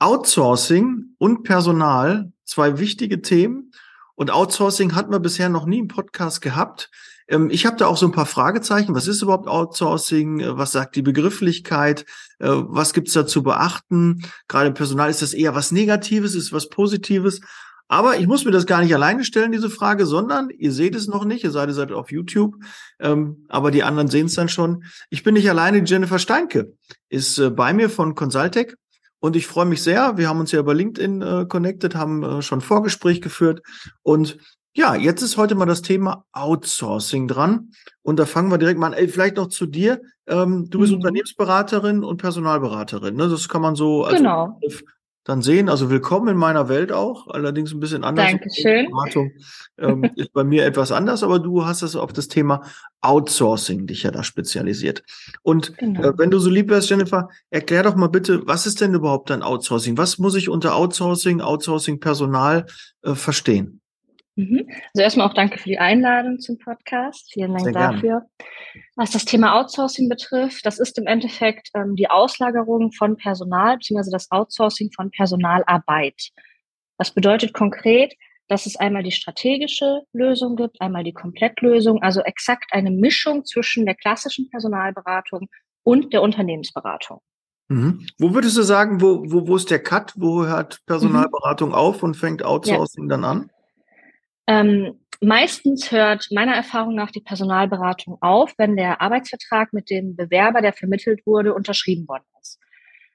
Outsourcing und Personal, zwei wichtige Themen. Und Outsourcing hatten wir bisher noch nie im Podcast gehabt. Ähm, ich habe da auch so ein paar Fragezeichen. Was ist überhaupt Outsourcing? Äh, was sagt die Begrifflichkeit? Äh, was gibt's da zu beachten? Gerade im Personal ist das eher was Negatives, ist was Positives. Aber ich muss mir das gar nicht alleine stellen, diese Frage, sondern ihr seht es noch nicht, ihr seid, ihr seid auf YouTube, ähm, aber die anderen sehen es dann schon. Ich bin nicht alleine, Jennifer Steinke ist äh, bei mir von Consultec und ich freue mich sehr. Wir haben uns ja über LinkedIn äh, connected, haben äh, schon Vorgespräch geführt. Und ja, jetzt ist heute mal das Thema Outsourcing dran. Und da fangen wir direkt mal an. Ey, vielleicht noch zu dir. Ähm, du bist mhm. Unternehmensberaterin und Personalberaterin. Ne? Das kann man so als genau dann sehen. Also willkommen in meiner Welt auch, allerdings ein bisschen anders. Dankeschön. Beratung ähm, ist bei mir etwas anders, aber du hast es auf das Thema Outsourcing dich ja da spezialisiert. Und genau. äh, wenn du so lieb wärst, Jennifer, erklär doch mal bitte, was ist denn überhaupt ein Outsourcing? Was muss ich unter Outsourcing, Outsourcing Personal äh, verstehen? Mhm. Also erstmal auch danke für die Einladung zum Podcast. Vielen Dank Sehr dafür. Gerne. Was das Thema Outsourcing betrifft, das ist im Endeffekt ähm, die Auslagerung von Personal beziehungsweise das Outsourcing von Personalarbeit. Das bedeutet konkret, dass es einmal die strategische Lösung gibt, einmal die Komplettlösung, also exakt eine Mischung zwischen der klassischen Personalberatung und der Unternehmensberatung. Mhm. Wo würdest du sagen, wo, wo, wo ist der Cut? Wo hört Personalberatung mhm. auf und fängt Outsourcing ja. dann an? Ähm, meistens hört meiner Erfahrung nach die Personalberatung auf, wenn der Arbeitsvertrag mit dem Bewerber, der vermittelt wurde, unterschrieben worden ist.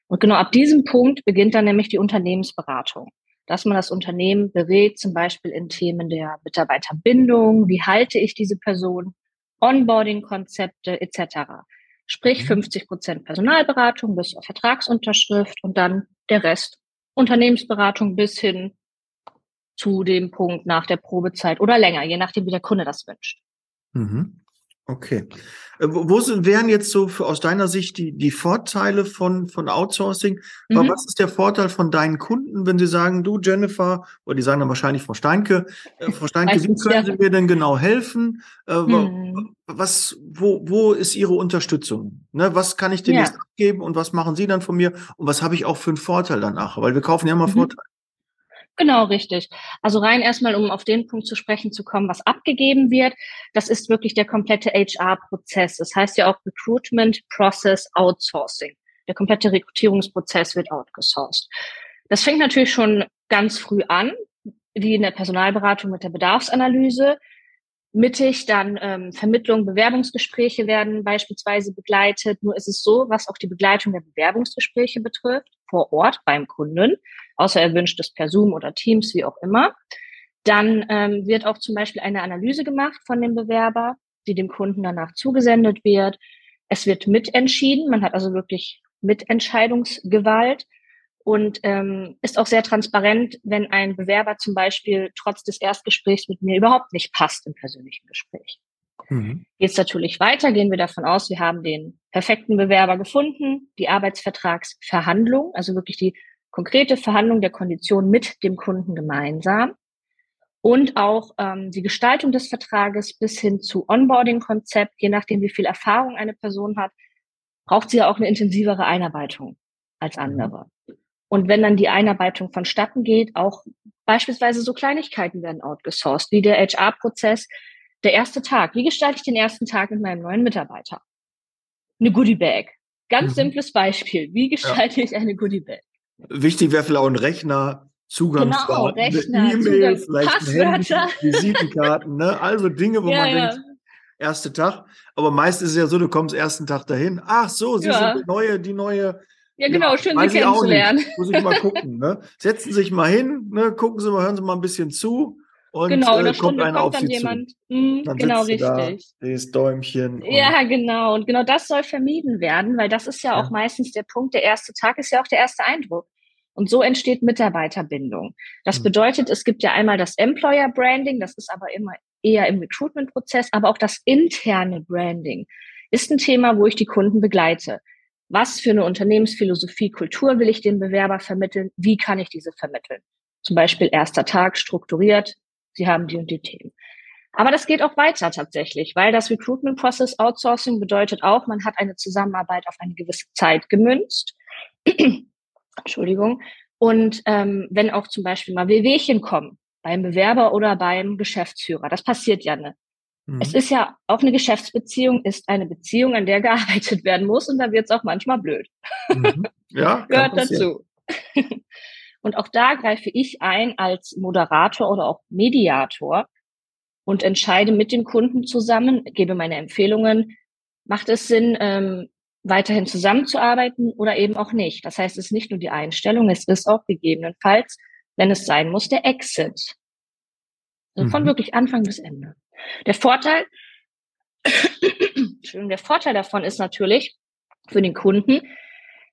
Und genau ab diesem Punkt beginnt dann nämlich die Unternehmensberatung, dass man das Unternehmen berät, zum Beispiel in Themen der Mitarbeiterbindung, wie halte ich diese Person, Onboarding-Konzepte etc. Sprich 50 mhm. Prozent Personalberatung bis auf Vertragsunterschrift und dann der Rest Unternehmensberatung bis hin zu dem Punkt nach der Probezeit oder länger, je nachdem, wie der Kunde das wünscht. Mhm. Okay. Äh, wo sind, wären jetzt so für, aus deiner Sicht die, die Vorteile von, von Outsourcing? Mhm. Was ist der Vorteil von deinen Kunden, wenn sie sagen, du Jennifer, oder die sagen dann wahrscheinlich Frau Steinke, äh, Frau Steinke, wie können Sie mir denn genau helfen? Äh, mhm. Was, wo, wo ist Ihre Unterstützung? Ne, was kann ich dir ja. abgeben und was machen Sie dann von mir? Und was habe ich auch für einen Vorteil danach? Weil wir kaufen ja immer mhm. Vorteile. Genau, richtig. Also rein erstmal, um auf den Punkt zu sprechen zu kommen, was abgegeben wird, das ist wirklich der komplette HR-Prozess. Das heißt ja auch Recruitment Process Outsourcing. Der komplette Rekrutierungsprozess wird outgesourced. Das fängt natürlich schon ganz früh an, wie in der Personalberatung mit der Bedarfsanalyse. Mittig dann ähm, Vermittlung, Bewerbungsgespräche werden beispielsweise begleitet. Nur ist es so, was auch die Begleitung der Bewerbungsgespräche betrifft, vor Ort beim Kunden, außer er wünscht es per Zoom oder Teams, wie auch immer. Dann ähm, wird auch zum Beispiel eine Analyse gemacht von dem Bewerber, die dem Kunden danach zugesendet wird. Es wird mitentschieden, man hat also wirklich Mitentscheidungsgewalt und ähm, ist auch sehr transparent, wenn ein Bewerber zum Beispiel trotz des Erstgesprächs mit mir überhaupt nicht passt im persönlichen Gespräch. Mhm. Jetzt natürlich weiter, gehen wir davon aus, wir haben den perfekten Bewerber gefunden, die Arbeitsvertragsverhandlung, also wirklich die konkrete Verhandlung der Kondition mit dem Kunden gemeinsam und auch ähm, die Gestaltung des Vertrages bis hin zu Onboarding-Konzept, je nachdem, wie viel Erfahrung eine Person hat, braucht sie ja auch eine intensivere Einarbeitung als mhm. andere. Und wenn dann die Einarbeitung vonstatten geht, auch beispielsweise so Kleinigkeiten werden outgesourced, wie der HR-Prozess, der erste Tag. Wie gestalte ich den ersten Tag mit meinem neuen Mitarbeiter? Eine Goodie Bag. Ganz mhm. simples Beispiel. Wie gestalte ja. ich eine Goodie Bag? Wichtig wäre vielleicht auch ein Rechner, Zugangsdaten, genau, E-Mail, vielleicht ein Handy, Visitenkarten, ne? Also Dinge, wo ja, man ja. denkt, erste Tag. Aber meist ist es ja so, du kommst ersten Tag dahin. Ach so, sie ja. sind die neue, die neue ja, genau, ja, schön, Sie kennenzulernen. Muss ich mal gucken. Ne? Setzen Sie sich mal hin, ne? gucken Sie mal, hören Sie mal ein bisschen zu. Und, genau, in äh, kommt einer kommt auf dann jemand. Mh, dann genau, richtig. Da, das Däumchen. Ja, genau. Und genau das soll vermieden werden, weil das ist ja, ja auch meistens der Punkt. Der erste Tag ist ja auch der erste Eindruck. Und so entsteht Mitarbeiterbindung. Das hm. bedeutet, es gibt ja einmal das Employer Branding, das ist aber immer eher im Recruitment-Prozess, aber auch das interne Branding ist ein Thema, wo ich die Kunden begleite. Was für eine Unternehmensphilosophie, Kultur will ich dem Bewerber vermitteln? Wie kann ich diese vermitteln? Zum Beispiel erster Tag strukturiert. Sie haben die und die Themen. Aber das geht auch weiter tatsächlich, weil das Recruitment Process Outsourcing bedeutet auch, man hat eine Zusammenarbeit auf eine gewisse Zeit gemünzt. Entschuldigung. Und ähm, wenn auch zum Beispiel mal Wehwehchen kommen, beim Bewerber oder beim Geschäftsführer, das passiert ja ne. Mhm. Es ist ja auch eine Geschäftsbeziehung, ist eine Beziehung, an der gearbeitet werden muss und da wird es auch manchmal blöd. Mhm. Ja, gehört dazu. und auch da greife ich ein als Moderator oder auch Mediator und entscheide mit dem Kunden zusammen, gebe meine Empfehlungen. Macht es Sinn, ähm, weiterhin zusammenzuarbeiten oder eben auch nicht? Das heißt, es ist nicht nur die Einstellung, es ist auch gegebenenfalls, wenn es sein muss, der Exit. Also von mhm. wirklich Anfang bis Ende. Der Vorteil, der Vorteil davon ist natürlich für den Kunden,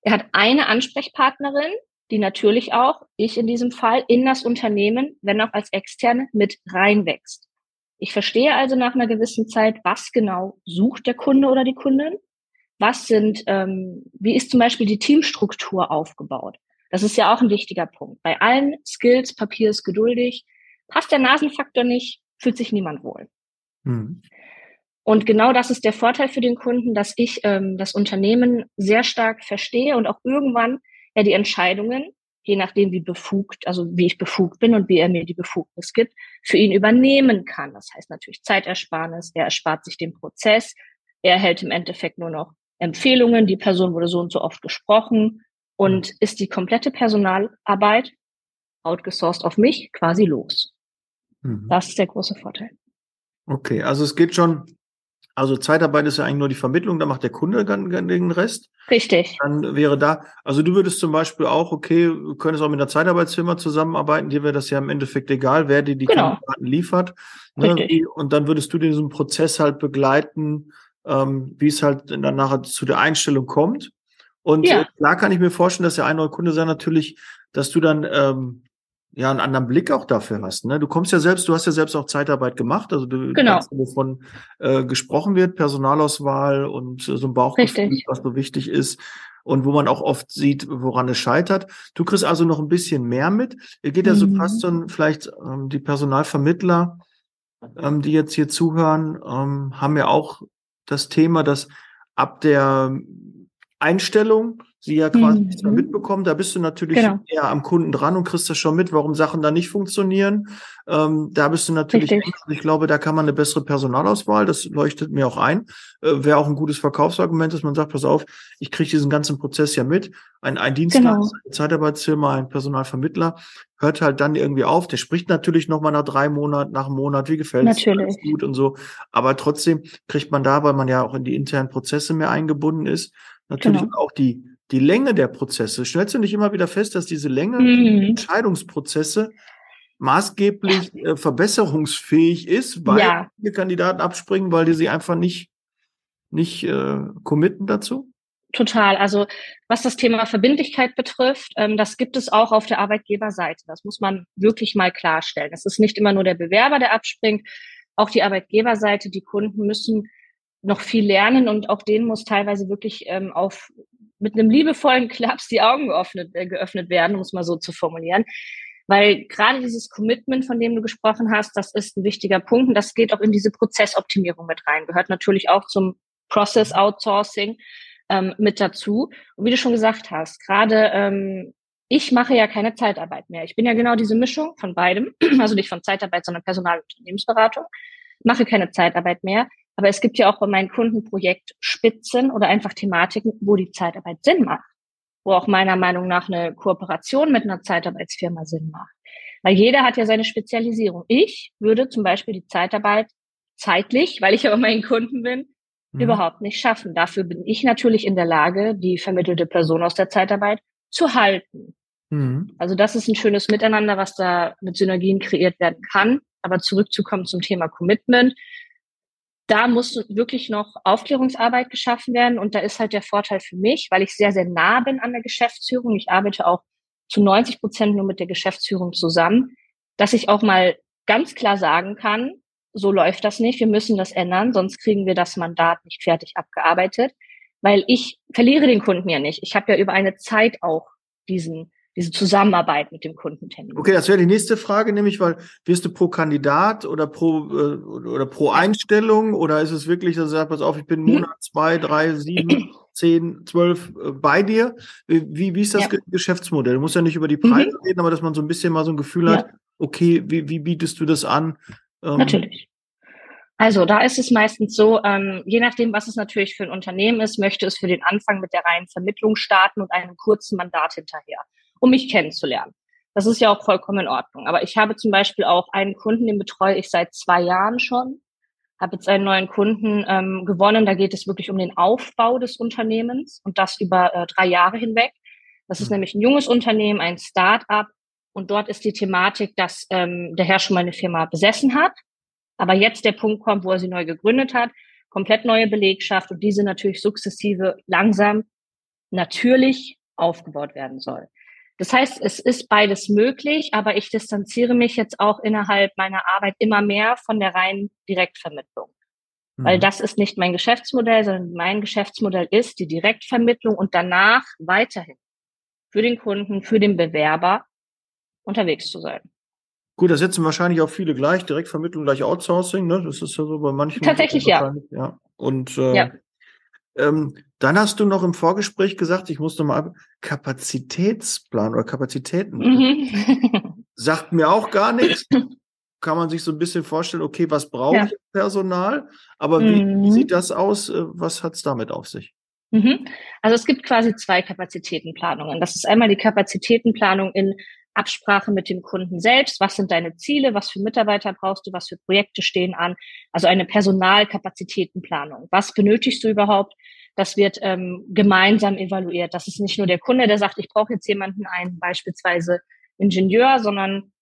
er hat eine Ansprechpartnerin, die natürlich auch, ich in diesem Fall, in das Unternehmen, wenn auch als externe, mit reinwächst. Ich verstehe also nach einer gewissen Zeit, was genau sucht der Kunde oder die Kundin. Was sind, ähm, wie ist zum Beispiel die Teamstruktur aufgebaut? Das ist ja auch ein wichtiger Punkt. Bei allen Skills, Papier ist geduldig. Passt der Nasenfaktor nicht, fühlt sich niemand wohl. Mhm. Und genau das ist der Vorteil für den Kunden, dass ich ähm, das Unternehmen sehr stark verstehe und auch irgendwann ja die Entscheidungen je nachdem, wie befugt, also wie ich befugt bin und wie er mir die Befugnis gibt, für ihn übernehmen kann. Das heißt natürlich Zeitersparnis, er erspart sich den Prozess, er erhält im Endeffekt nur noch Empfehlungen, die Person wurde so und so oft gesprochen und mhm. ist die komplette Personalarbeit outgesourced auf mich quasi los. Mhm. Das ist der große Vorteil. Okay, also es geht schon also Zeitarbeit ist ja eigentlich nur die Vermittlung, da macht der Kunde den Rest. Richtig. Dann wäre da, also du würdest zum Beispiel auch, okay, du könntest auch mit einer Zeitarbeitsfirma zusammenarbeiten, dir wäre das ja im Endeffekt egal, wer dir die genau. Kandidaten liefert. Ne? Und dann würdest du diesen Prozess halt begleiten, ähm, wie es halt dann nachher zu der Einstellung kommt. Und ja. klar kann ich mir vorstellen, dass der ein neuer Kunde sei natürlich, dass du dann ähm, ja einen anderen Blick auch dafür hast. Ne? Du kommst ja selbst, du hast ja selbst auch Zeitarbeit gemacht, also du genau. weißt, wovon äh, gesprochen wird, Personalauswahl und äh, so ein Bauchgefühl, Richtig. was so wichtig ist und wo man auch oft sieht, woran es scheitert. Du kriegst also noch ein bisschen mehr mit. Ihr geht ja so mhm. fast so vielleicht ähm, die Personalvermittler, ähm, die jetzt hier zuhören, ähm, haben ja auch das Thema, dass ab der Einstellung sie ja quasi mhm. nichts mehr mitbekommen. Da bist du natürlich genau. eher am Kunden dran und kriegst das schon mit, warum Sachen da nicht funktionieren. Ähm, da bist du natürlich, ich glaube, da kann man eine bessere Personalauswahl, das leuchtet mir auch ein. Äh, Wäre auch ein gutes Verkaufsargument, dass man sagt, pass auf, ich kriege diesen ganzen Prozess ja mit. Ein, ein Dienstleister, genau. eine Zeitarbeitsfirma, ein Personalvermittler hört halt dann irgendwie auf. Der spricht natürlich noch mal nach drei Monaten, nach einem Monat, wie gefällt es gut und so. Aber trotzdem kriegt man da, weil man ja auch in die internen Prozesse mehr eingebunden ist, natürlich genau. auch die die Länge der Prozesse. Stellst du nicht immer wieder fest, dass diese Länge mhm. Entscheidungsprozesse maßgeblich äh, verbesserungsfähig ist, weil ja. die Kandidaten abspringen, weil die sie einfach nicht, nicht äh, committen dazu? Total. Also was das Thema Verbindlichkeit betrifft, ähm, das gibt es auch auf der Arbeitgeberseite. Das muss man wirklich mal klarstellen. Es ist nicht immer nur der Bewerber, der abspringt, auch die Arbeitgeberseite, die Kunden müssen noch viel lernen und auch denen muss teilweise wirklich ähm, auf mit einem liebevollen Klaps die Augen geöffnet, äh, geöffnet werden, um es mal so zu formulieren. Weil gerade dieses Commitment, von dem du gesprochen hast, das ist ein wichtiger Punkt und das geht auch in diese Prozessoptimierung mit rein, gehört natürlich auch zum Process Outsourcing ähm, mit dazu. Und wie du schon gesagt hast, gerade ähm, ich mache ja keine Zeitarbeit mehr. Ich bin ja genau diese Mischung von beidem, also nicht von Zeitarbeit, sondern Personal- und Unternehmensberatung, mache keine Zeitarbeit mehr. Aber es gibt ja auch bei meinen Kunden Projektspitzen oder einfach Thematiken, wo die Zeitarbeit Sinn macht. Wo auch meiner Meinung nach eine Kooperation mit einer Zeitarbeitsfirma Sinn macht. Weil jeder hat ja seine Spezialisierung. Ich würde zum Beispiel die Zeitarbeit zeitlich, weil ich aber mein Kunden bin, mhm. überhaupt nicht schaffen. Dafür bin ich natürlich in der Lage, die vermittelte Person aus der Zeitarbeit zu halten. Mhm. Also das ist ein schönes Miteinander, was da mit Synergien kreiert werden kann. Aber zurückzukommen zum Thema Commitment da muss wirklich noch Aufklärungsarbeit geschaffen werden. Und da ist halt der Vorteil für mich, weil ich sehr, sehr nah bin an der Geschäftsführung. Ich arbeite auch zu 90 Prozent nur mit der Geschäftsführung zusammen, dass ich auch mal ganz klar sagen kann, so läuft das nicht, wir müssen das ändern, sonst kriegen wir das Mandat nicht fertig abgearbeitet, weil ich verliere den Kunden ja nicht. Ich habe ja über eine Zeit auch diesen diese Zusammenarbeit mit dem Kundentermin. Okay, das wäre die nächste Frage, nämlich, weil wirst du pro Kandidat oder pro äh, oder pro Einstellung oder ist es wirklich, dass du sagst, pass auf, ich bin einen Monat, zwei, drei, sieben, zehn, zwölf äh, bei dir? Wie, wie ist das ja. Geschäftsmodell? Du musst ja nicht über die Preise mhm. reden, aber dass man so ein bisschen mal so ein Gefühl ja. hat, okay, wie, wie bietest du das an? Ähm, Natürlich. Also da ist es meistens so, ähm, je nachdem, was es natürlich für ein Unternehmen ist, möchte es für den Anfang mit der reinen Vermittlung starten und einem kurzen Mandat hinterher um mich kennenzulernen. Das ist ja auch vollkommen in Ordnung. Aber ich habe zum Beispiel auch einen Kunden, den betreue ich seit zwei Jahren schon, habe jetzt einen neuen Kunden ähm, gewonnen. Da geht es wirklich um den Aufbau des Unternehmens und das über äh, drei Jahre hinweg. Das ist mhm. nämlich ein junges Unternehmen, ein Start-up. Und dort ist die Thematik, dass ähm, der Herr schon mal eine Firma besessen hat, aber jetzt der Punkt kommt, wo er sie neu gegründet hat, komplett neue Belegschaft und diese natürlich sukzessive langsam natürlich aufgebaut werden soll. Das heißt, es ist beides möglich, aber ich distanziere mich jetzt auch innerhalb meiner Arbeit immer mehr von der reinen Direktvermittlung. Mhm. Weil das ist nicht mein Geschäftsmodell, sondern mein Geschäftsmodell ist die Direktvermittlung und danach weiterhin für den Kunden, für den Bewerber unterwegs zu sein. Gut, da setzen wahrscheinlich auch viele gleich, Direktvermittlung gleich Outsourcing, ne? Das ist ja so bei manchen. Tatsächlich ja. ja. Und äh, ja. Ähm, dann hast du noch im Vorgespräch gesagt, ich muss nochmal Kapazitätsplan oder Kapazitäten. Mhm. Sagt mir auch gar nichts. Kann man sich so ein bisschen vorstellen, okay, was brauche ja. ich Personal? Aber wie, mhm. wie, sieht das aus? Äh, was hat es damit auf sich? Mhm. Also es gibt quasi zwei Kapazitätenplanungen. Das ist einmal die Kapazitätenplanung in Absprache mit dem Kunden selbst. Was sind deine Ziele? Was für Mitarbeiter brauchst du? Was für Projekte stehen an? Also eine Personalkapazitätenplanung. Was benötigst du überhaupt? Das wird ähm, gemeinsam evaluiert. Das ist nicht nur der Kunde, der sagt, ich brauche jetzt jemanden einen, beispielsweise Ingenieur, sondern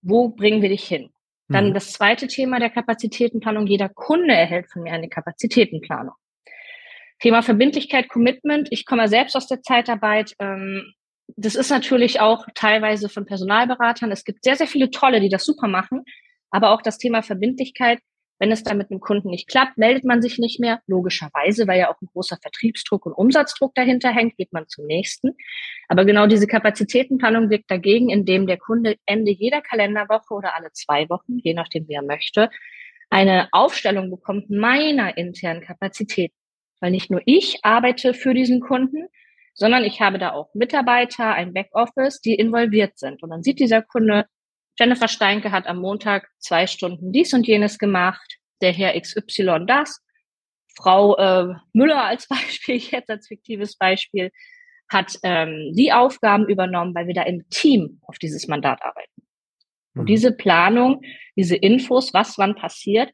wo bringen wir dich hin? Dann mhm. das zweite Thema der Kapazitätenplanung. Jeder Kunde erhält von mir eine Kapazitätenplanung. Thema Verbindlichkeit, Commitment. Ich komme selbst aus der Zeitarbeit. Ähm, das ist natürlich auch teilweise von Personalberatern. Es gibt sehr, sehr viele Tolle, die das super machen. Aber auch das Thema Verbindlichkeit wenn es dann mit einem Kunden nicht klappt, meldet man sich nicht mehr, logischerweise, weil ja auch ein großer Vertriebsdruck und Umsatzdruck dahinter hängt, geht man zum nächsten. Aber genau diese Kapazitätenplanung wirkt dagegen, indem der Kunde Ende jeder Kalenderwoche oder alle zwei Wochen, je nachdem wie er möchte, eine Aufstellung bekommt meiner internen Kapazität. Weil nicht nur ich arbeite für diesen Kunden, sondern ich habe da auch Mitarbeiter, ein Backoffice, die involviert sind. Und dann sieht dieser Kunde, Jennifer Steinke hat am Montag zwei Stunden dies und jenes gemacht, der Herr XY das. Frau äh, Müller als Beispiel, jetzt als fiktives Beispiel, hat ähm, die Aufgaben übernommen, weil wir da im Team auf dieses Mandat arbeiten. Und mhm. diese Planung, diese Infos, was wann passiert,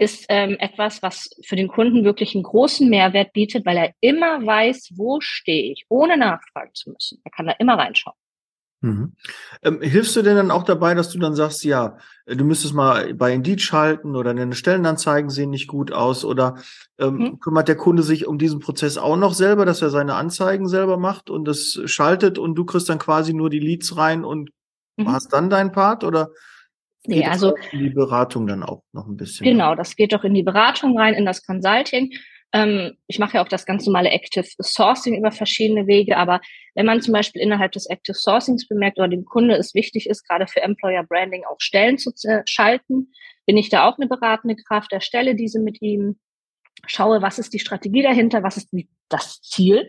ist ähm, etwas, was für den Kunden wirklich einen großen Mehrwert bietet, weil er immer weiß, wo stehe ich, ohne nachfragen zu müssen. Er kann da immer reinschauen. Mhm. Ähm, hilfst du denn dann auch dabei, dass du dann sagst, ja, du müsstest mal bei Indeed schalten oder deine Stellenanzeigen sehen nicht gut aus oder ähm, mhm. kümmert der Kunde sich um diesen Prozess auch noch selber, dass er seine Anzeigen selber macht und das schaltet und du kriegst dann quasi nur die Leads rein und mhm. hast dann deinen Part oder Nee, also in die Beratung dann auch noch ein bisschen. Genau, das geht doch in die Beratung rein, in das Consulting. Ähm, ich mache ja auch das ganz normale Active Sourcing über verschiedene Wege, aber wenn man zum Beispiel innerhalb des Active Sourcings bemerkt oder dem Kunde es wichtig ist, gerade für Employer Branding auch Stellen zu schalten, bin ich da auch eine beratende Kraft, erstelle diese mit ihm, schaue, was ist die Strategie dahinter, was ist das Ziel.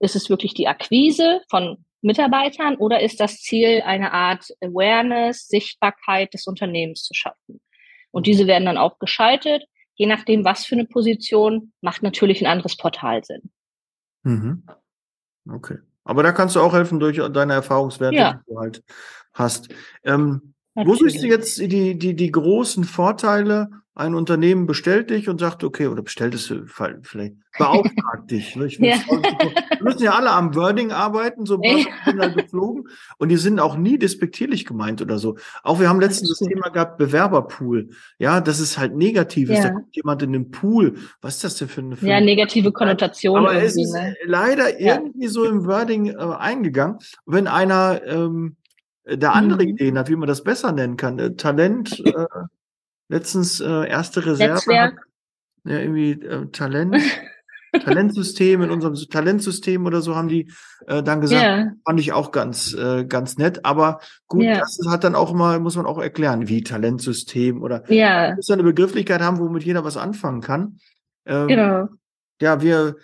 Ist es wirklich die Akquise von Mitarbeitern oder ist das Ziel eine Art Awareness, Sichtbarkeit des Unternehmens zu schaffen? Und diese werden dann auch geschaltet je nachdem, was für eine Position, macht natürlich ein anderes Portal Sinn. Mhm. Okay. Aber da kannst du auch helfen durch deine Erfahrungswerte, ja. die du halt hast. Ähm, wo siehst du jetzt die, die, die großen Vorteile ein Unternehmen bestellt dich und sagt, okay, oder bestellt es vielleicht, beauftragt dich. Ne? ja. Wir müssen ja alle am Wording arbeiten, so ja. sind halt geflogen. Und die sind auch nie despektierlich gemeint oder so. Auch wir haben letztens das, das Thema gehabt, Bewerberpool. Ja, das ist halt negativ. Ja. Da kommt jemand in den Pool. Was ist das denn für eine Ja, negative Konnotation. Aber es ist ne? leider irgendwie so im Wording äh, eingegangen. Wenn einer ähm, da andere mhm. Ideen hat, wie man das besser nennen kann. Äh, Talent, äh, letztens äh, erste Reserve. Netzwerk. Ja, irgendwie äh, Talent. Talentsystem, in unserem Talentsystem oder so haben die äh, dann gesagt, yeah. fand ich auch ganz, äh, ganz nett. Aber gut, yeah. das hat dann auch mal, muss man auch erklären, wie Talentsystem oder ja. muss eine Begrifflichkeit haben, womit jeder was anfangen kann. Ähm, genau. Ja, wir,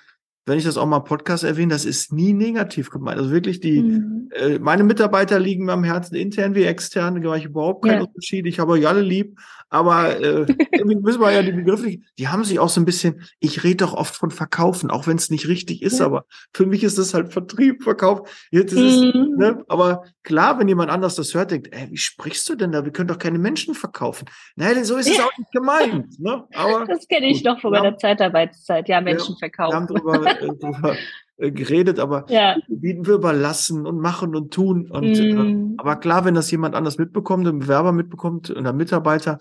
wenn ich das auch mal Podcast erwähne, das ist nie negativ gemeint. Also wirklich die, mhm. äh, meine Mitarbeiter liegen mir am Herzen, intern wie extern, da mache ich überhaupt keinen ja. Unterschied. Ich habe euch alle lieb, aber äh, irgendwie müssen wir ja die Begriffe, die haben sich auch so ein bisschen, ich rede doch oft von Verkaufen, auch wenn es nicht richtig ist, ja. aber für mich ist das halt Vertrieb, Verkauf. Jetzt ist mhm. es, ne? Aber klar, wenn jemand anders das hört, denkt, ey, wie sprichst du denn da? Wir können doch keine Menschen verkaufen. Nein, so ist es auch nicht gemeint. Ne? Aber, das kenne ich gut, noch von meiner Zeitarbeitszeit, ja, Menschen verkaufen. Wir haben drüber, äh, drüber äh, geredet, aber ja. bieten wir überlassen und machen und tun. Und, mm. äh, aber klar, wenn das jemand anders mitbekommt, ein Bewerber mitbekommt und ein Mitarbeiter,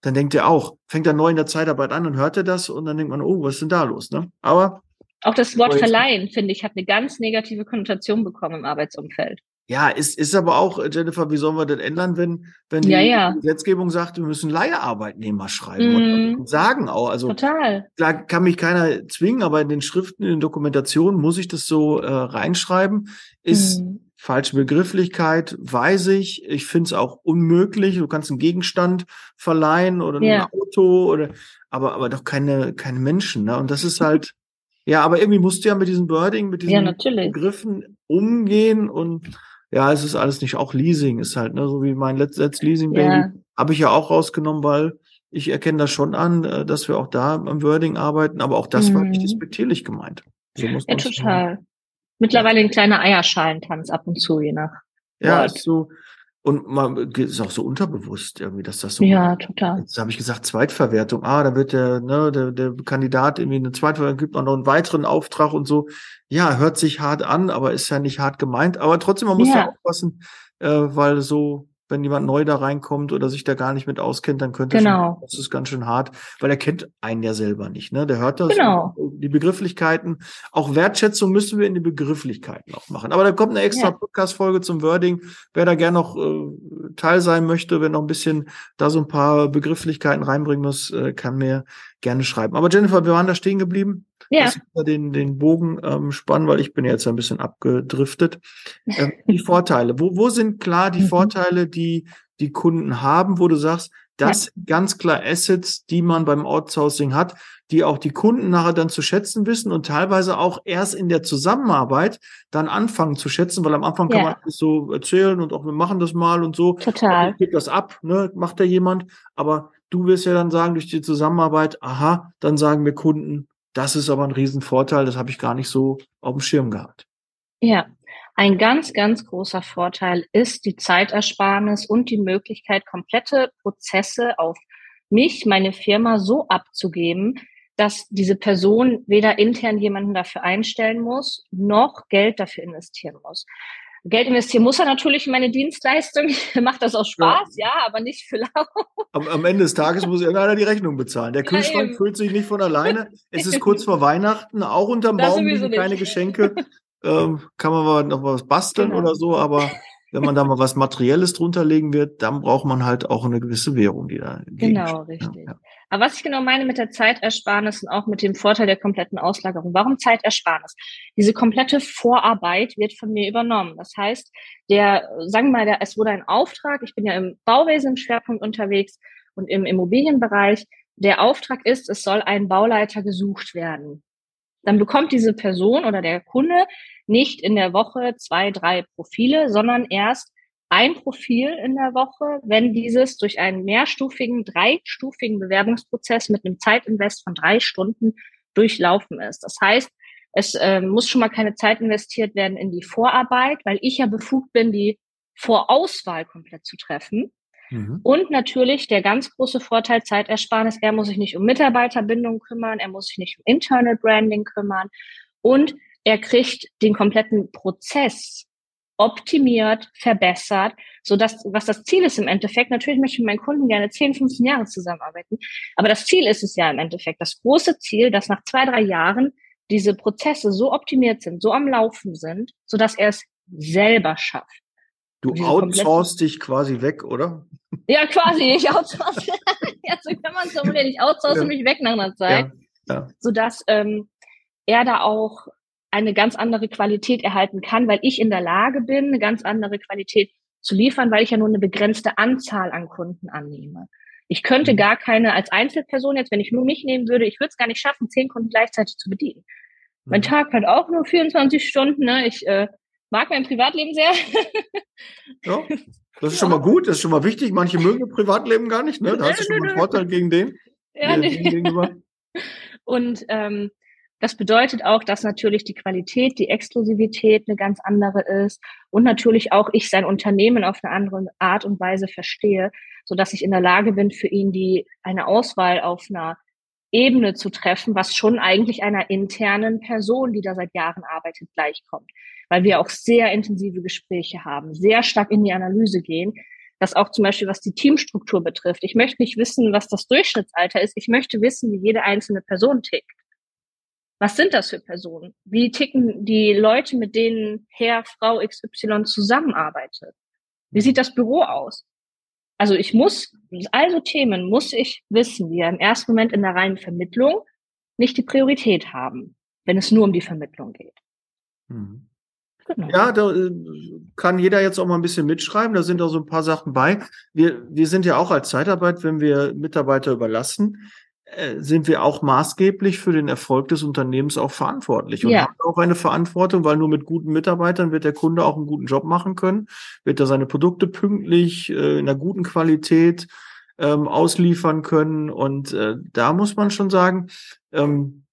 dann denkt er auch, fängt er neu in der Zeitarbeit an und hört er das und dann denkt man, oh, was ist denn da los? Ne? Aber auch das Wort verleihen, finde ich, hat eine ganz negative Konnotation bekommen im Arbeitsumfeld. Ja, ist, ist aber auch, äh, Jennifer, wie sollen wir das ändern, wenn, wenn die ja, ja. Gesetzgebung sagt, wir müssen Leiharbeitnehmer schreiben mm. und sagen auch. Also Total. klar kann mich keiner zwingen, aber in den Schriften, in den Dokumentationen muss ich das so äh, reinschreiben. Ist mm. falsche Begrifflichkeit, weiß ich. Ich finde es auch unmöglich. Du kannst einen Gegenstand verleihen oder ja. ein Auto oder aber, aber doch keine, keine Menschen. Ne? Und das ist halt. Ja, aber irgendwie musst du ja mit diesem Birding, mit diesen Begriffen umgehen und ja, es ist alles nicht, auch Leasing ist halt, ne, so wie mein letztes Leasing Baby, ja. habe ich ja auch rausgenommen, weil ich erkenne das schon an, äh, dass wir auch da am Wording arbeiten, aber auch das mhm. war nicht despektierlich gemeint. So muss ja, total. Sagen. Mittlerweile ein kleiner Eierschalentanz ab und zu, je nach. Ja, ist so, und man ist auch so unterbewusst irgendwie, dass das so. Ja, total. Jetzt habe ich gesagt, Zweitverwertung. Ah, da wird der, ne, der, der Kandidat irgendwie eine Zweitverwertung, gibt man noch einen weiteren Auftrag und so. Ja, hört sich hart an, aber ist ja nicht hart gemeint. Aber trotzdem, man muss ja. da aufpassen, äh, weil so wenn jemand neu da reinkommt oder sich da gar nicht mit auskennt, dann könnte genau. schon, das ist ganz schön hart, weil er kennt einen ja selber nicht, ne? Der hört das, genau. die Begrifflichkeiten, auch Wertschätzung müssen wir in die Begrifflichkeiten auch machen. Aber da kommt eine extra ja. Podcast-Folge zum Wording. Wer da gerne noch äh, Teil sein möchte, wenn noch ein bisschen da so ein paar Begrifflichkeiten reinbringen muss, äh, kann mir gerne schreiben. Aber Jennifer, wir waren da stehen geblieben. Ja. Den, den Bogen ähm, spannen, weil ich bin jetzt ein bisschen abgedriftet. Ähm, die Vorteile. Wo, wo sind klar die mhm. Vorteile, die die Kunden haben, wo du sagst, das ja. ganz klar Assets, die man beim Outsourcing hat, die auch die Kunden nachher dann zu schätzen wissen und teilweise auch erst in der Zusammenarbeit dann anfangen zu schätzen, weil am Anfang ja. kann man alles so erzählen und auch wir machen das mal und so. Total. Geht das ab, ne? Macht da jemand. Aber du wirst ja dann sagen, durch die Zusammenarbeit, aha, dann sagen wir Kunden, das ist aber ein Riesenvorteil, das habe ich gar nicht so auf dem Schirm gehabt. Ja, ein ganz, ganz großer Vorteil ist die Zeitersparnis und die Möglichkeit, komplette Prozesse auf mich, meine Firma so abzugeben, dass diese Person weder intern jemanden dafür einstellen muss, noch Geld dafür investieren muss. Geld investieren muss er natürlich in meine Dienstleistung. Macht das auch Spaß, ja, ja aber nicht für lau. Am, am, Ende des Tages muss irgendeiner die Rechnung bezahlen. Der Kühlschrank ja, füllt sich nicht von alleine. Es ist kurz vor Weihnachten, auch unterm Baum liegen keine Geschenke. Ähm, kann man mal noch was basteln genau. oder so, aber wenn man da mal was Materielles drunter legen wird, dann braucht man halt auch eine gewisse Währung, die da Genau, richtig. Ja. Aber was ich genau meine mit der Zeitersparnis und auch mit dem Vorteil der kompletten Auslagerung, warum Zeitersparnis? Diese komplette Vorarbeit wird von mir übernommen. Das heißt, der, sagen wir mal, der, es wurde ein Auftrag, ich bin ja im Bauwesen im Schwerpunkt unterwegs und im Immobilienbereich. Der Auftrag ist, es soll ein Bauleiter gesucht werden. Dann bekommt diese Person oder der Kunde nicht in der Woche zwei, drei Profile, sondern erst ein Profil in der Woche, wenn dieses durch einen mehrstufigen, dreistufigen Bewerbungsprozess mit einem Zeitinvest von drei Stunden durchlaufen ist. Das heißt, es äh, muss schon mal keine Zeit investiert werden in die Vorarbeit, weil ich ja befugt bin, die Vorauswahl komplett zu treffen. Mhm. Und natürlich der ganz große Vorteil Zeitersparnis, er muss sich nicht um Mitarbeiterbindung kümmern, er muss sich nicht um Internal Branding kümmern und er kriegt den kompletten Prozess optimiert, verbessert, so dass, was das Ziel ist im Endeffekt, natürlich möchte ich mit meinen Kunden gerne 10, 15 Jahre zusammenarbeiten, aber das Ziel ist es ja im Endeffekt, das große Ziel, dass nach zwei, drei Jahren diese Prozesse so optimiert sind, so am Laufen sind, so dass er es selber schafft. Du outsourcest dich quasi weg, oder? Ja, quasi, ich outsource. ja, so kann man es formulieren. Ich outsource ja. mich weg nach einer Zeit. Ja. Ja. Sodass ähm, er da auch eine ganz andere Qualität erhalten kann, weil ich in der Lage bin, eine ganz andere Qualität zu liefern, weil ich ja nur eine begrenzte Anzahl an Kunden annehme. Ich könnte mhm. gar keine als Einzelperson jetzt, wenn ich nur mich nehmen würde, ich würde es gar nicht schaffen, zehn Kunden gleichzeitig zu bedienen. Mein mhm. Tag hat auch nur 24 Stunden. Ne? Ich äh, mag mein Privatleben sehr. ja, das ist schon mal gut, das ist schon mal wichtig. Manche mögen Privatleben gar nicht. Ne? Da hast du schon mal einen Vorteil gegen den. Ja, nee. Und ähm, das bedeutet auch, dass natürlich die Qualität, die Exklusivität eine ganz andere ist und natürlich auch ich sein Unternehmen auf eine andere Art und Weise verstehe, so dass ich in der Lage bin, für ihn die eine Auswahl auf einer Ebene zu treffen, was schon eigentlich einer internen Person, die da seit Jahren arbeitet, gleichkommt. Weil wir auch sehr intensive Gespräche haben, sehr stark in die Analyse gehen, dass auch zum Beispiel, was die Teamstruktur betrifft. Ich möchte nicht wissen, was das Durchschnittsalter ist. Ich möchte wissen, wie jede einzelne Person tickt was sind das für Personen? Wie ticken die Leute, mit denen Herr, Frau XY zusammenarbeitet? Wie sieht das Büro aus? Also ich muss, also Themen muss ich wissen, die ja im ersten Moment in der reinen Vermittlung nicht die Priorität haben, wenn es nur um die Vermittlung geht. Mhm. Genau. Ja, da äh, kann jeder jetzt auch mal ein bisschen mitschreiben. Da sind auch so ein paar Sachen bei. Wir, wir sind ja auch als Zeitarbeit, wenn wir Mitarbeiter überlassen, äh, sind wir auch maßgeblich für den Erfolg des Unternehmens auch verantwortlich und ja. haben auch eine Verantwortung, weil nur mit guten Mitarbeitern wird der Kunde auch einen guten Job machen können, wird er seine Produkte pünktlich äh, in einer guten Qualität ähm, ausliefern können und äh, da muss man schon sagen, ähm,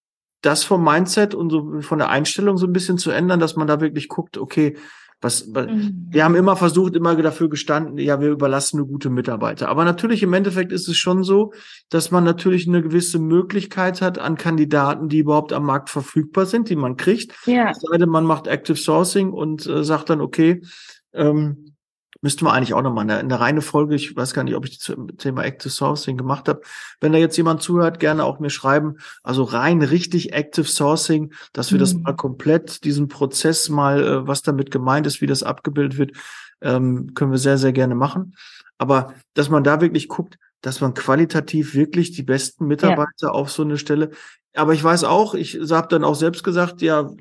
das vom Mindset und so von der Einstellung so ein bisschen zu ändern, dass man da wirklich guckt, okay, was, mhm. Wir haben immer versucht, immer dafür gestanden, ja, wir überlassen nur gute Mitarbeiter. Aber natürlich im Endeffekt ist es schon so, dass man natürlich eine gewisse Möglichkeit hat an Kandidaten, die überhaupt am Markt verfügbar sind, die man kriegt. Ja. Es sei denn, man macht Active Sourcing und äh, sagt dann, okay, ähm, Müssten wir eigentlich auch nochmal eine, eine reine Folge, ich weiß gar nicht, ob ich zum Thema Active Sourcing gemacht habe. Wenn da jetzt jemand zuhört, gerne auch mir schreiben. Also rein richtig Active Sourcing, dass wir mhm. das mal komplett, diesen Prozess mal, äh, was damit gemeint ist, wie das abgebildet wird, ähm, können wir sehr, sehr gerne machen. Aber dass man da wirklich guckt, dass man qualitativ wirklich die besten Mitarbeiter ja. auf so eine Stelle. Aber ich weiß auch, ich habe dann auch selbst gesagt, ja,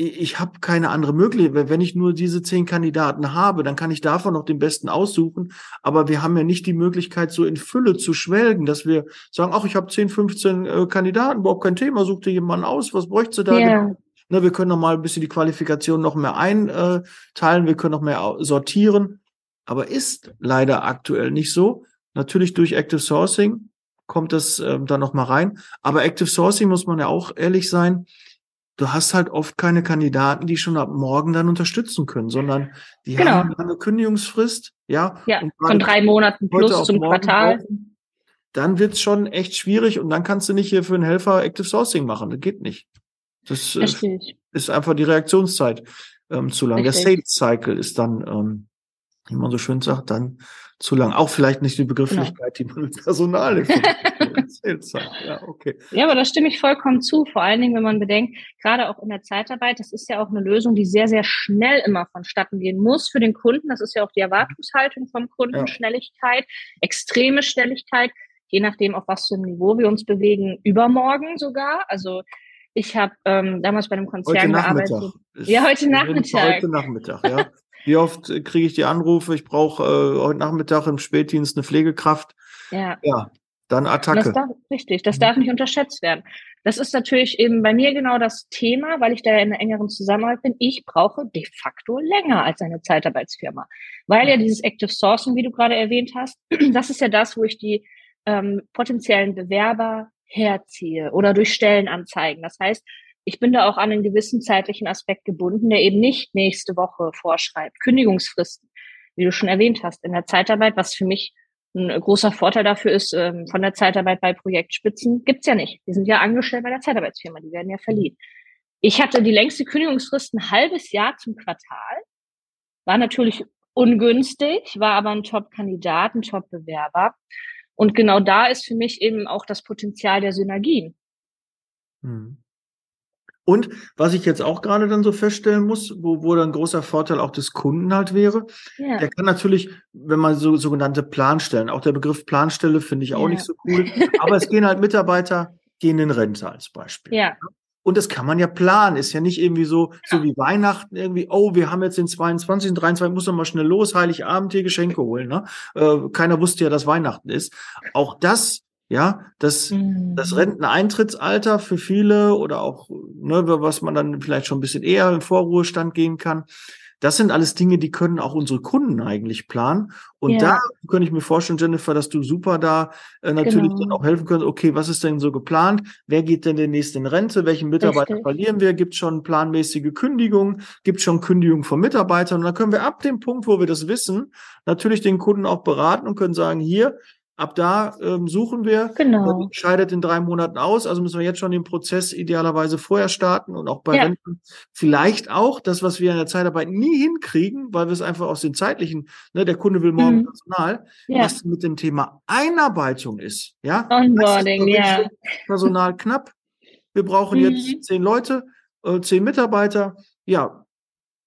ich habe keine andere Möglichkeit. Wenn ich nur diese zehn Kandidaten habe, dann kann ich davon noch den besten aussuchen. Aber wir haben ja nicht die Möglichkeit, so in Fülle zu schwelgen, dass wir sagen, ach, ich habe 10, 15 äh, Kandidaten, überhaupt kein Thema, such dir jemanden aus, was bräuchte da? Yeah. Ne, wir können noch mal ein bisschen die Qualifikation noch mehr einteilen, wir können noch mehr sortieren. Aber ist leider aktuell nicht so. Natürlich durch Active Sourcing kommt das ähm, dann noch mal rein. Aber Active Sourcing muss man ja auch ehrlich sein du hast halt oft keine Kandidaten, die schon ab morgen dann unterstützen können, sondern die genau. haben eine Kündigungsfrist, ja. Ja, von drei Monaten plus zum Quartal. Brauchen, dann wird's schon echt schwierig und dann kannst du nicht hier für einen Helfer Active Sourcing machen. Das geht nicht. Das Richtig. ist einfach die Reaktionszeit ähm, zu lang. Richtig. Der Sales Cycle ist dann, ähm, wie man so schön sagt, dann zu lang. Auch vielleicht nicht die Begrifflichkeit, genau. die man mit Personal ja, okay. Ja, aber da stimme ich vollkommen zu. Vor allen Dingen, wenn man bedenkt, gerade auch in der Zeitarbeit, das ist ja auch eine Lösung, die sehr, sehr schnell immer vonstatten gehen muss für den Kunden. Das ist ja auch die Erwartungshaltung vom Kunden. Ja. Schnelligkeit, extreme Schnelligkeit, je nachdem, auf was für einem Niveau wir uns bewegen, übermorgen sogar. Also ich habe ähm, damals bei einem Konzern gearbeitet. Ja, heute Nachmittag. Heute Nachmittag, ja. Wie oft äh, kriege ich die Anrufe, ich brauche äh, heute Nachmittag im Spätdienst eine Pflegekraft. Ja. Ja, dann Attacke. Das darf, richtig, das darf nicht unterschätzt werden. Das ist natürlich eben bei mir genau das Thema, weil ich da in einer engeren Zusammenarbeit bin. Ich brauche de facto länger als eine Zeitarbeitsfirma. Weil ja dieses Active Sourcing, wie du gerade erwähnt hast, das ist ja das, wo ich die ähm, potenziellen Bewerber herziehe oder durch Stellenanzeigen. Das heißt, ich bin da auch an einen gewissen zeitlichen Aspekt gebunden, der eben nicht nächste Woche vorschreibt. Kündigungsfristen, wie du schon erwähnt hast, in der Zeitarbeit, was für mich ein großer Vorteil dafür ist, ähm, von der Zeitarbeit bei Projektspitzen gibt's ja nicht. Die sind ja angestellt bei der Zeitarbeitsfirma, die werden ja verliehen. Ich hatte die längste Kündigungsfrist ein halbes Jahr zum Quartal, war natürlich ungünstig, war aber ein Top-Kandidat, ein Top-Bewerber. Und genau da ist für mich eben auch das Potenzial der Synergien. Hm. Und was ich jetzt auch gerade dann so feststellen muss, wo, wo dann großer Vorteil auch des Kunden halt wäre, ja. der kann natürlich, wenn man so sogenannte Planstellen, auch der Begriff Planstelle finde ich auch ja. nicht so cool, aber es gehen halt Mitarbeiter, gehen in Rente als Beispiel. Ja. Und das kann man ja planen. Ist ja nicht irgendwie so, so wie Weihnachten irgendwie, oh, wir haben jetzt den 22. 23. muss noch mal schnell los, Heiligabend hier Geschenke holen. Ne? Äh, keiner wusste ja, dass Weihnachten ist. Auch das ja, das, mhm. das Renteneintrittsalter für viele oder auch, ne, was man dann vielleicht schon ein bisschen eher im Vorruhestand gehen kann. Das sind alles Dinge, die können auch unsere Kunden eigentlich planen. Und ja. da könnte ich mir vorstellen, Jennifer, dass du super da äh, natürlich genau. dann auch helfen könntest. Okay, was ist denn so geplant? Wer geht denn demnächst in Rente? Welchen Mitarbeiter Richtig. verlieren wir? Gibt es schon planmäßige Kündigungen? Gibt es schon Kündigungen von Mitarbeitern? Und dann können wir ab dem Punkt, wo wir das wissen, natürlich den Kunden auch beraten und können sagen, hier, Ab da ähm, suchen wir. Genau. Das scheidet in drei Monaten aus. Also müssen wir jetzt schon den Prozess idealerweise vorher starten und auch bei ja. Renten vielleicht auch das, was wir in der Zeitarbeit nie hinkriegen, weil wir es einfach aus den zeitlichen, ne, der Kunde will morgen mhm. Personal, ja. was mit dem Thema Einarbeitung ist. Ja. Onboarding, ja. Personal knapp. Wir brauchen mhm. jetzt zehn Leute, äh, zehn Mitarbeiter. Ja.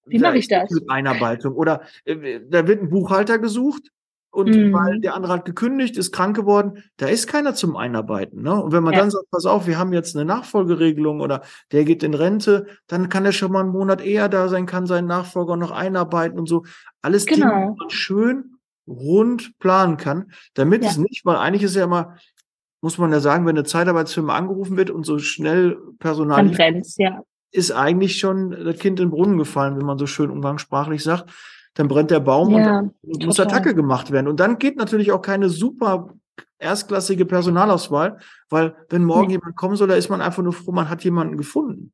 Wie mache ich das? Mit Einarbeitung. Oder äh, da wird ein Buchhalter gesucht und mhm. weil der andere hat gekündigt, ist krank geworden, da ist keiner zum Einarbeiten. Ne? Und wenn man ja. dann sagt, pass auf, wir haben jetzt eine Nachfolgeregelung oder der geht in Rente, dann kann er schon mal einen Monat eher da sein, kann seinen Nachfolger noch einarbeiten und so. Alles genau. Dinge, schön rund planen kann, damit ja. es nicht, weil eigentlich ist ja immer, muss man ja sagen, wenn eine Zeitarbeitsfirma angerufen wird und so schnell Personal liefert, ja. ist eigentlich schon das Kind in den Brunnen gefallen, wenn man so schön umgangssprachlich sagt dann brennt der Baum ja, und dann muss Attacke gemacht werden. Und dann geht natürlich auch keine super erstklassige Personalauswahl, weil wenn morgen nee. jemand kommen soll, da ist man einfach nur froh, man hat jemanden gefunden.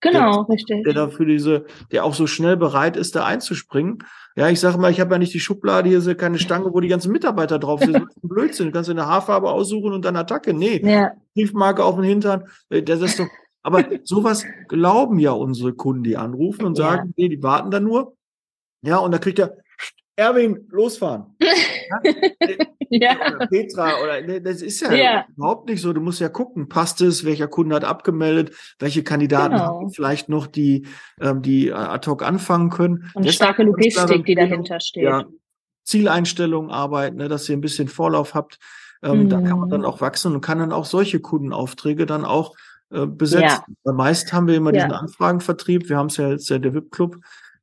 Genau, der, richtig. Der dafür diese, der auch so schnell bereit ist, da einzuspringen. Ja, ich sage mal, ich habe ja nicht die Schublade, hier ist keine Stange, wo die ganzen Mitarbeiter drauf sind. Das ist ein Blödsinn. Du kannst eine Haarfarbe aussuchen und dann Attacke. Nee. Ja. Briefmarke auf den Hintern. Äh, das ist doch, aber sowas glauben ja unsere Kunden, die anrufen und sagen, ja. nee, die warten da nur. Ja, und da kriegt er, Erwin, losfahren. ja. Oder Petra oder ne, das ist ja, ja, überhaupt nicht so. Du musst ja gucken, passt es, welcher Kunde hat abgemeldet, welche Kandidaten genau. haben vielleicht noch die, ähm, die ad hoc anfangen können. Und starke Logistik, die dahinter steht. Ja, Zieleinstellungen arbeiten, ne, dass ihr ein bisschen Vorlauf habt. Ähm, mhm. Da kann man dann mhm. auch wachsen und kann dann auch solche Kundenaufträge dann auch äh, besetzen. Ja. Meist haben wir immer ja. diesen Anfragenvertrieb. Wir haben es ja jetzt der VIP Club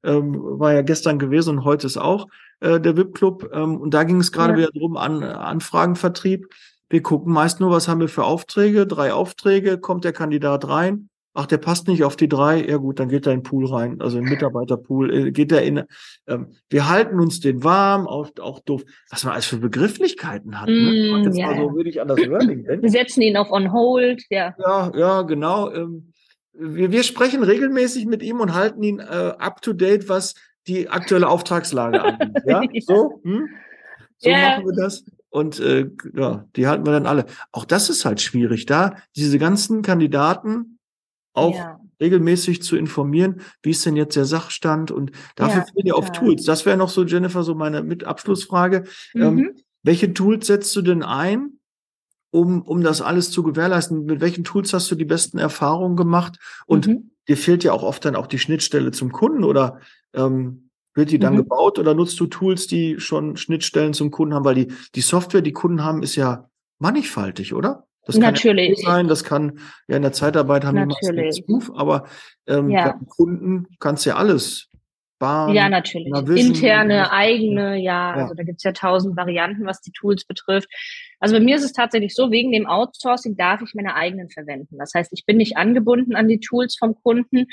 ähm, war ja gestern gewesen und heute ist auch äh, der VIP-Club. Ähm, und da ging es gerade ja. wieder drum an Anfragenvertrieb. Wir gucken meist nur, was haben wir für Aufträge. Drei Aufträge, kommt der Kandidat rein. Ach, der passt nicht auf die drei. Ja gut, dann geht er in den Pool rein, also in den Mitarbeiterpool. Äh, geht er in. Ähm, wir halten uns den warm, auch, auch doof. Was man alles für Begrifflichkeiten hat. Ne? Mm, Jetzt ja. mal so würde ich an das Wording denken. Wir setzen ihn auf On Hold. Ja. Ja, ja, genau. Ähm, wir, wir sprechen regelmäßig mit ihm und halten ihn äh, up to date, was die aktuelle Auftragslage angeht. Ja, so, hm? so yeah. machen wir das. Und äh, ja, die halten wir dann alle. Auch das ist halt schwierig, da diese ganzen Kandidaten auch ja. regelmäßig zu informieren, wie ist denn jetzt der Sachstand und dafür ja, fehlen ja oft Tools. Das wäre noch so, Jennifer, so meine mit Abschlussfrage. Ähm, mhm. Ähm, welche Tools setzt du denn ein, um, um das alles zu gewährleisten? Mit welchen Tools hast du die besten Erfahrungen gemacht? Und mhm. dir fehlt ja auch oft dann auch die Schnittstelle zum Kunden oder ähm, wird die dann mhm. gebaut oder nutzt du Tools, die schon Schnittstellen zum Kunden haben? Weil die, die Software, die Kunden haben, ist ja mannigfaltig, oder? Das kann Natürlich. Ja sein, das kann ja in der Zeitarbeit haben Natürlich. die meisten aber ähm, ja. Kunden kannst ja alles Bahn. Ja, natürlich. Interne, eigene, ja, ja. also da gibt's ja tausend Varianten, was die Tools betrifft. Also bei mir ist es tatsächlich so, wegen dem Outsourcing darf ich meine eigenen verwenden. Das heißt, ich bin nicht angebunden an die Tools vom Kunden,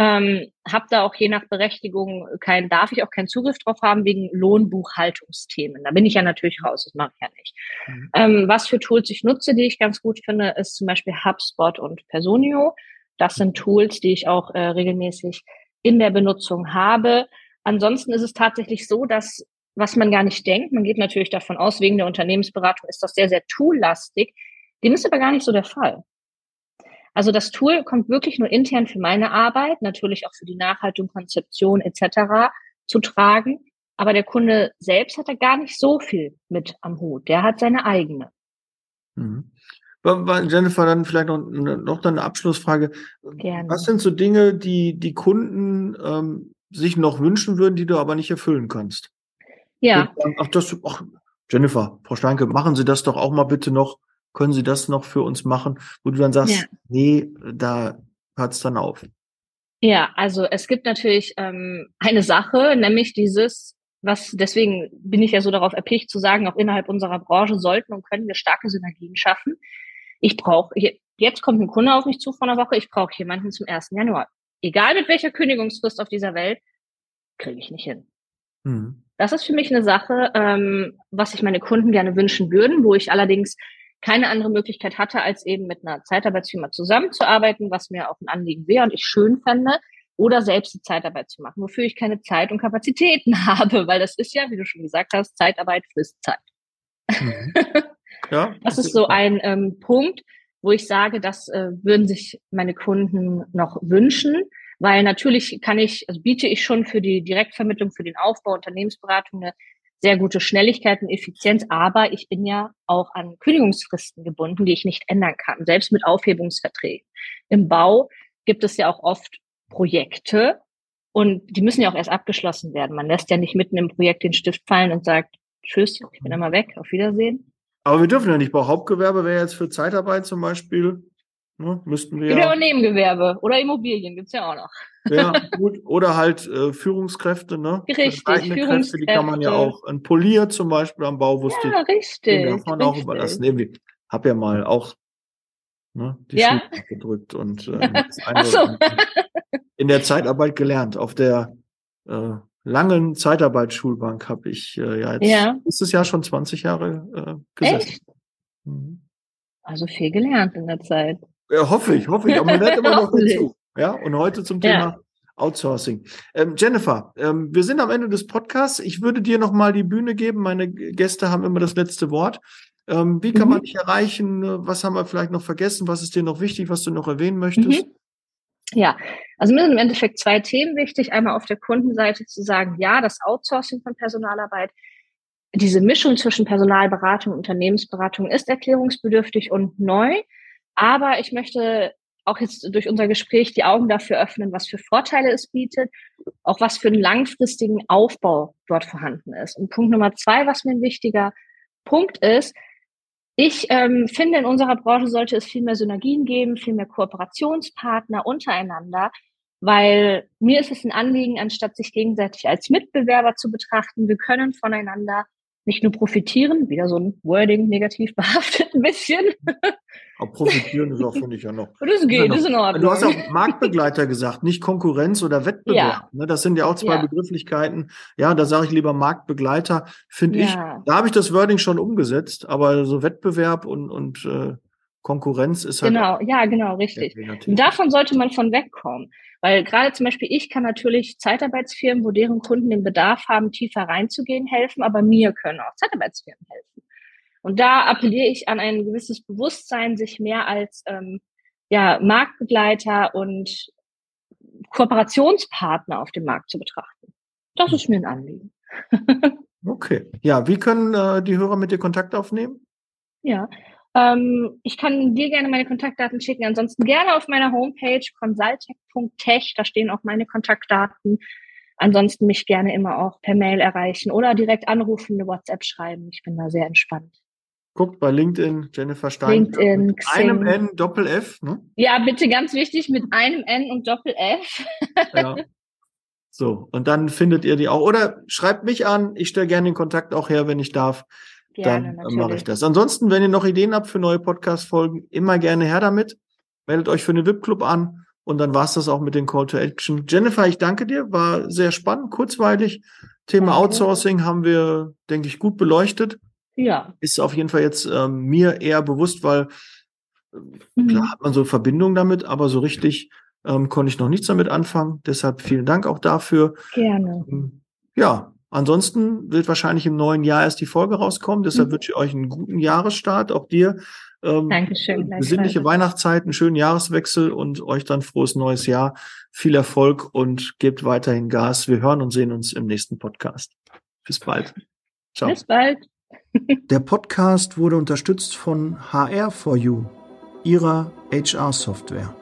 ähm, habe da auch je nach Berechtigung kein, darf ich auch keinen Zugriff drauf haben wegen Lohnbuchhaltungsthemen. Da bin ich ja natürlich raus, das mache ich ja nicht. Mhm. Ähm, was für Tools ich nutze, die ich ganz gut finde, ist zum Beispiel HubSpot und Personio. Das sind Tools, die ich auch äh, regelmäßig in der Benutzung habe. Ansonsten ist es tatsächlich so, dass was man gar nicht denkt, man geht natürlich davon aus, wegen der Unternehmensberatung ist das sehr, sehr toollastig. Dem ist aber gar nicht so der Fall. Also das Tool kommt wirklich nur intern für meine Arbeit, natürlich auch für die Nachhaltung, Konzeption etc. zu tragen. Aber der Kunde selbst hat da gar nicht so viel mit am Hut. Der hat seine eigene. Mhm. Jennifer, dann vielleicht noch, noch eine Abschlussfrage. Gerne. Was sind so Dinge, die die Kunden ähm, sich noch wünschen würden, die du aber nicht erfüllen kannst? Ja. ach, das, ach, Jennifer, Frau Steinke, machen Sie das doch auch mal bitte noch. Können Sie das noch für uns machen? Wo du dann sagst, ja. nee, da hört es dann auf? Ja, also es gibt natürlich ähm, eine Sache, nämlich dieses, was deswegen bin ich ja so darauf erpicht zu sagen, auch innerhalb unserer Branche sollten und können wir starke Synergien schaffen. Ich brauche, jetzt kommt ein Kunde auf mich zu vor einer Woche, ich brauche jemanden zum 1. Januar. Egal mit welcher Kündigungsfrist auf dieser Welt, kriege ich nicht hin. Mhm. Das ist für mich eine Sache, ähm, was sich meine Kunden gerne wünschen würden, wo ich allerdings keine andere Möglichkeit hatte, als eben mit einer Zeitarbeitsfirma zusammenzuarbeiten, was mir auch ein Anliegen wäre und ich schön fände, oder selbst die Zeitarbeit zu machen, wofür ich keine Zeit und Kapazitäten habe, weil das ist ja, wie du schon gesagt hast, Zeitarbeit frisst Zeit. Mhm. Ja, das, das ist so ein ähm, Punkt, wo ich sage, das äh, würden sich meine Kunden noch wünschen, weil natürlich kann ich, also biete ich schon für die Direktvermittlung, für den Aufbau, Unternehmensberatung eine sehr gute Schnelligkeit und Effizienz, aber ich bin ja auch an Kündigungsfristen gebunden, die ich nicht ändern kann, selbst mit Aufhebungsverträgen. Im Bau gibt es ja auch oft Projekte und die müssen ja auch erst abgeschlossen werden. Man lässt ja nicht mitten im Projekt den Stift fallen und sagt, tschüss, ich bin immer weg, auf Wiedersehen. Aber wir dürfen ja nicht, bei Hauptgewerbe wäre jetzt für Zeitarbeit zum Beispiel Ne, müssten wir. Oder Nebengewerbe oder Immobilien gibt's ja auch noch. Ja, gut. Oder halt äh, Führungskräfte, ne? Richtig, Führungskräfte. Kräfte, die kann man ja auch, ein Polier zum Beispiel am Bau wusste ja, richtig. Den darf man richtig. auch überlassen. Nee, hab ja mal auch ne, die ja? gedrückt und äh, so. in der Zeitarbeit gelernt. Auf der äh, langen Zeitarbeitsschulbank habe ich äh, ja jetzt ja. ist Jahr schon 20 Jahre äh, gesessen. Echt? Mhm. Also viel gelernt in der Zeit. Ja, hoffe ich, hoffe ich. Aber man lernt immer noch dazu. Ja, und heute zum Thema ja. Outsourcing. Ähm, Jennifer, ähm, wir sind am Ende des Podcasts. Ich würde dir noch mal die Bühne geben. Meine Gäste haben immer das letzte Wort. Ähm, wie kann mhm. man dich erreichen? Was haben wir vielleicht noch vergessen? Was ist dir noch wichtig, was du noch erwähnen möchtest? Mhm. Ja, also mir sind im Endeffekt zwei Themen wichtig. Einmal auf der Kundenseite zu sagen, ja, das Outsourcing von Personalarbeit, diese Mischung zwischen Personalberatung und Unternehmensberatung ist erklärungsbedürftig und neu. Aber ich möchte auch jetzt durch unser Gespräch die Augen dafür öffnen, was für Vorteile es bietet, auch was für einen langfristigen Aufbau dort vorhanden ist. Und Punkt Nummer zwei, was mir ein wichtiger Punkt ist, ich ähm, finde, in unserer Branche sollte es viel mehr Synergien geben, viel mehr Kooperationspartner untereinander, weil mir ist es ein Anliegen, anstatt sich gegenseitig als Mitbewerber zu betrachten, wir können voneinander nicht nur profitieren, wieder so ein Wording negativ behaftet ein bisschen. Aber profitieren ist auch, finde ich ja noch. Das geht, das ist in Ordnung. Du hast auch Marktbegleiter gesagt, nicht Konkurrenz oder Wettbewerb. Ja. Ne, das sind ja auch zwei ja. Begrifflichkeiten. Ja, da sage ich lieber Marktbegleiter, finde ja. ich. Da habe ich das Wording schon umgesetzt, aber so Wettbewerb und, und äh, Konkurrenz ist halt. Genau, ja, genau, richtig. Davon sollte man von wegkommen. Weil gerade zum Beispiel ich kann natürlich Zeitarbeitsfirmen, wo deren Kunden den Bedarf haben, tiefer reinzugehen, helfen, aber mir können auch Zeitarbeitsfirmen helfen. Und da appelliere ich an ein gewisses Bewusstsein, sich mehr als ähm, ja, Marktbegleiter und Kooperationspartner auf dem Markt zu betrachten. Das ist mir ein Anliegen. okay. Ja, wie können äh, die Hörer mit dir Kontakt aufnehmen? Ja, ähm, ich kann dir gerne meine Kontaktdaten schicken. Ansonsten gerne auf meiner Homepage consultech.tech. Da stehen auch meine Kontaktdaten. Ansonsten mich gerne immer auch per Mail erreichen oder direkt anrufen, eine WhatsApp schreiben. Ich bin da sehr entspannt. Guckt bei LinkedIn Jennifer Stein. LinkedIn, mit Xing. einem N, Doppel F. Ne? Ja, bitte ganz wichtig mit einem N und Doppel F. ja. So, und dann findet ihr die auch. Oder schreibt mich an. Ich stelle gerne den Kontakt auch her, wenn ich darf. Gerne, dann mache ich das. Ansonsten, wenn ihr noch Ideen habt für neue Podcast-Folgen, immer gerne her damit. Meldet euch für den VIP-Club an und dann war's das auch mit den Call to Action. Jennifer, ich danke dir, war sehr spannend, kurzweilig. Thema danke. Outsourcing haben wir, denke ich, gut beleuchtet. Ja. Ist auf jeden Fall jetzt ähm, mir eher bewusst, weil mhm. klar hat man so Verbindung damit, aber so richtig ähm, konnte ich noch nichts damit anfangen. Deshalb vielen Dank auch dafür. Gerne. Ähm, ja, Ansonsten wird wahrscheinlich im neuen Jahr erst die Folge rauskommen. Deshalb mhm. wünsche ich euch einen guten Jahresstart, auch dir. Ähm, Dankeschön. Besinnliche Weihnachtszeit, einen schönen Jahreswechsel und euch dann frohes neues Jahr. Viel Erfolg und gebt weiterhin Gas. Wir hören und sehen uns im nächsten Podcast. Bis bald. Ciao. Bis bald. Der Podcast wurde unterstützt von HR4U, ihrer HR-Software.